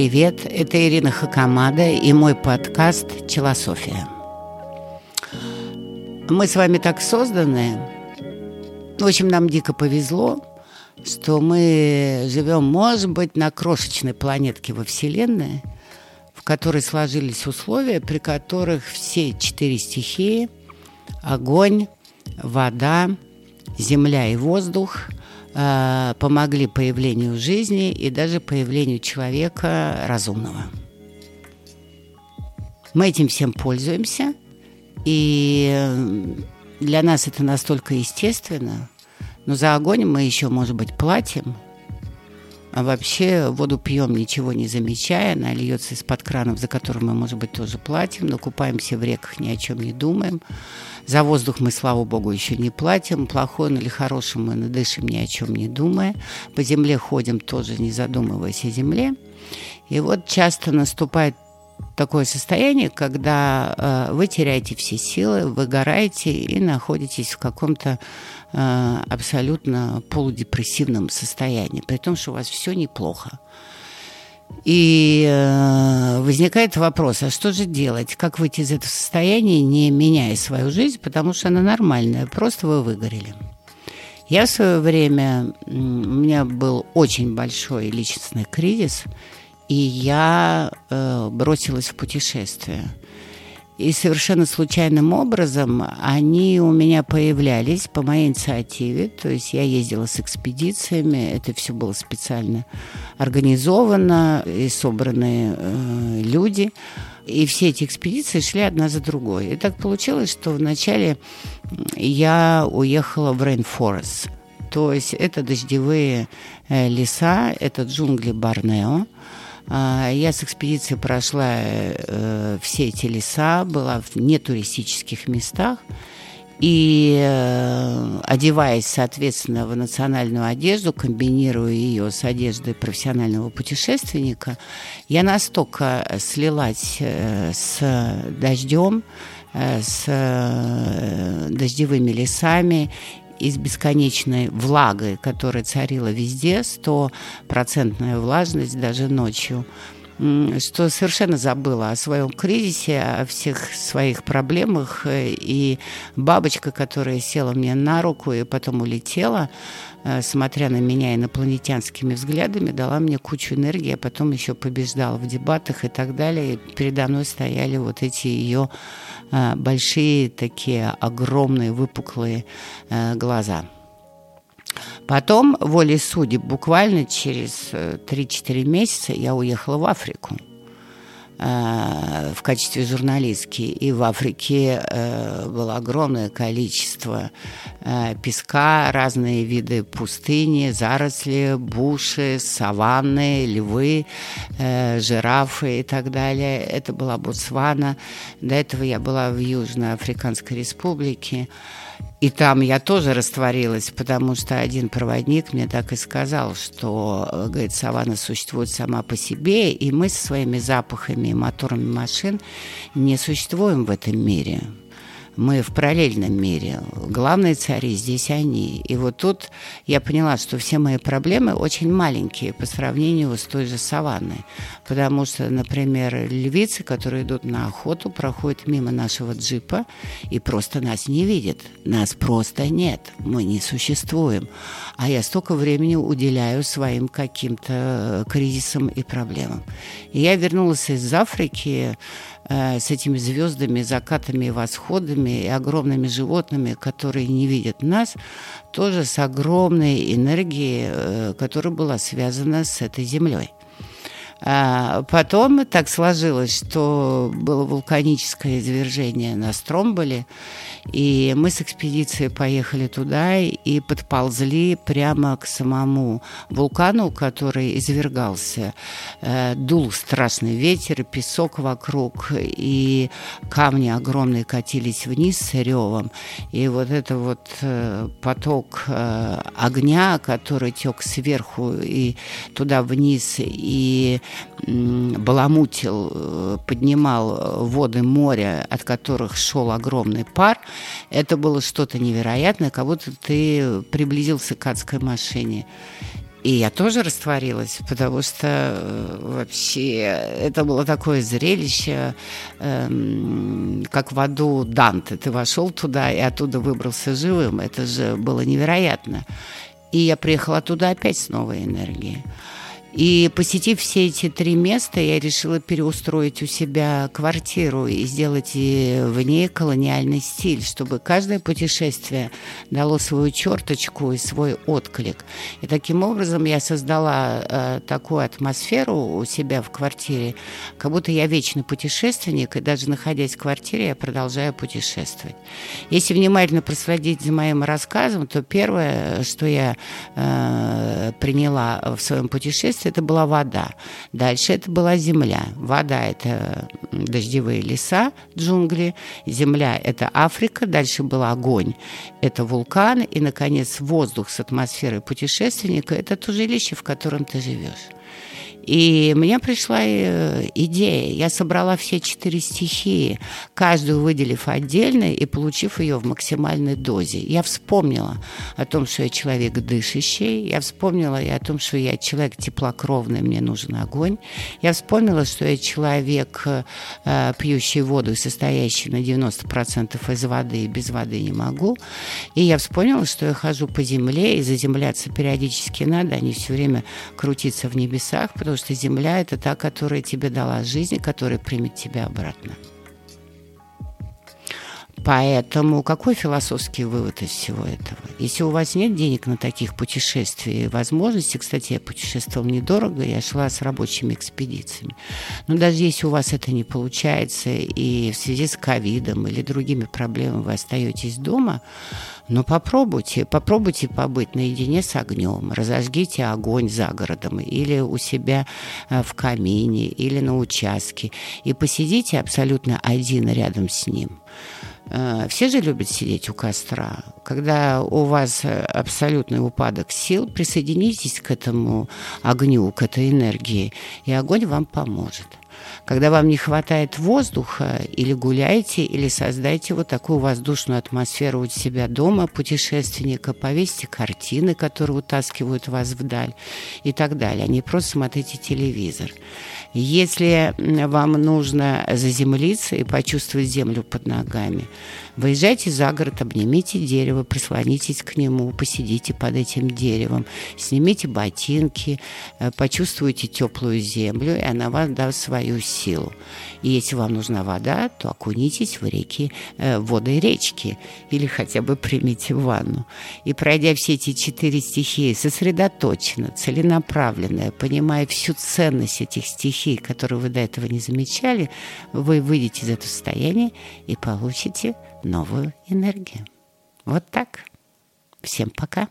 привет! Это Ирина Хакамада и мой подкаст «Челософия». Мы с вами так созданы. В общем, нам дико повезло, что мы живем, может быть, на крошечной планетке во Вселенной, в которой сложились условия, при которых все четыре стихии – огонь, вода, земля и воздух – Э, помогли появлению жизни и даже появлению человека разумного. Мы этим всем пользуемся, и для нас это настолько естественно, но за огонь мы еще, может быть, платим, а вообще воду пьем, ничего не замечая, она льется из-под кранов, за которым мы, может быть, тоже платим, но купаемся в реках, ни о чем не думаем. За воздух мы, слава богу, еще не платим. Плохой или хороший мы дышим, ни о чем не думая. По земле ходим тоже, не задумываясь о земле. И вот часто наступает такое состояние, когда э, вы теряете все силы, выгораете и находитесь в каком-то э, абсолютно полудепрессивном состоянии, при том, что у вас все неплохо. И э, возникает вопрос, а что же делать? Как выйти из этого состояния, не меняя свою жизнь, потому что она нормальная, просто вы выгорели. Я в свое время, у меня был очень большой личностный кризис, и я э, бросилась в путешествие – и совершенно случайным образом они у меня появлялись по моей инициативе. То есть я ездила с экспедициями, это все было специально организовано и собраны э, люди. И все эти экспедиции шли одна за другой. И так получилось, что вначале я уехала в rainforest. То есть это дождевые э, леса, это джунгли Борнео. А, я с экспедицией прошла э, все эти леса, была в нетуристических местах. И э, одеваясь, соответственно, в национальную одежду, комбинируя ее с одеждой профессионального путешественника, я настолько слилась э, с дождем, с дождевыми лесами и с бесконечной влагой, которая царила везде, стопроцентная влажность даже ночью, что совершенно забыла о своем кризисе, о всех своих проблемах. И бабочка, которая села мне на руку и потом улетела, э, смотря на меня инопланетянскими взглядами, дала мне кучу энергии, а потом еще побеждала в дебатах и так далее. И передо мной стояли вот эти ее э, большие такие огромные выпуклые э, глаза. Потом, волей судеб, буквально через 3-4 месяца я уехала в Африку – Э, в качестве журналистки. И в Африке э, было огромное количество э, песка, разные виды пустыни, заросли, буши, саванны, львы, жирафы и так далее. Это была Ботсвана. До этого я была в Южноафриканской республике. И там я тоже растворилась, потому что один проводник мне так и сказал, что, говорит, саванна существует сама по себе, и мы со своими запахами и моторами машин не существуем в этом мире мы в параллельном мире. Главные цари здесь они. И вот тут я поняла, что все мои проблемы очень маленькие по сравнению с той же саванной. Потому что, например, львицы, которые идут на охоту, проходят мимо нашего джипа и просто нас не видят. Нас просто нет. Мы не существуем. А я столько времени уделяю своим каким-то кризисам и проблемам. И я вернулась из Африки Э, с этими звездами, закатами и восходами, и огромными животными, которые не видят нас, тоже с огромной энергией, э, которая была связана с этой землей. А потом так сложилось, что было вулканическое извержение на Стромболе, и мы с экспедицией поехали туда и подползли прямо к самому вулкану, который извергался. Э, дул страшный ветер, песок вокруг, и камни огромные катились вниз с ревом. И вот это вот э, поток э, огня, который тек сверху и туда вниз, и баламутил, поднимал воды моря, от которых шел огромный пар, это было что-то невероятное, как будто ты приблизился к адской машине. И я тоже растворилась, потому что э, вообще это было такое зрелище, эм, как в аду Данте. Ты вошел туда и оттуда выбрался живым. Это же было невероятно. И я приехала туда опять с новой энергией. И посетив все эти три места, я решила переустроить у себя квартиру и сделать в ней колониальный стиль, чтобы каждое путешествие дало свою черточку и свой отклик. И таким образом я создала э, такую атмосферу у себя в квартире, как будто я вечный путешественник, и даже находясь в квартире, я продолжаю путешествовать. Если внимательно проследить за моим рассказом, то первое, что я э, приняла в своем путешествии, есть это была вода. Дальше это была земля. Вода – это дождевые леса, джунгли. Земля – это Африка. Дальше был огонь – это вулкан. И, наконец, воздух с атмосферой путешественника – это то жилище, в котором ты живешь. И мне пришла э, идея. Я собрала все четыре стихии, каждую выделив отдельно и получив ее в максимальной дозе. Я вспомнила о том, что я человек дышащий. Я вспомнила и о том, что я человек теплокровный, мне нужен огонь. Я вспомнила, что я человек, э, пьющий воду состоящий на 90% из воды, и без воды не могу. И я вспомнила, что я хожу по земле, и заземляться периодически надо, а не все время крутиться в небесах, потому что земля – это та, которая тебе дала жизнь, которая примет тебя обратно. Поэтому какой философский вывод из всего этого? Если у вас нет денег на таких путешествий и возможностей, кстати, я путешествовала недорого, я шла с рабочими экспедициями, но даже если у вас это не получается и в связи с ковидом или другими проблемами вы остаетесь дома, но попробуйте, попробуйте побыть наедине с огнем, разожгите огонь за городом или у себя э, в камине, или на участке, и посидите абсолютно один рядом с ним. Э, все же любят сидеть у костра. Когда у вас абсолютный упадок сил, присоединитесь к этому огню, к этой энергии, и огонь вам поможет. Когда вам не хватает воздуха, или гуляйте, или создайте вот такую воздушную атмосферу у себя дома, путешественника, повесьте картины, которые утаскивают вас вдаль и так далее, а не просто смотрите телевизор. Если вам нужно заземлиться и почувствовать землю под ногами, выезжайте за город, обнимите дерево, прислонитесь к нему, посидите под этим деревом, снимите ботинки, э, почувствуйте теплую землю, и она вам даст свою силу. И если вам нужна вода, то окунитесь в реки, э, воды речки или хотя бы примите ванну. И пройдя все эти четыре стихии сосредоточенно, целенаправленно, понимая всю ценность этих стихий, которые вы до этого не замечали, вы выйдете из этого состояния и получите новую энергию. Вот так. Всем пока.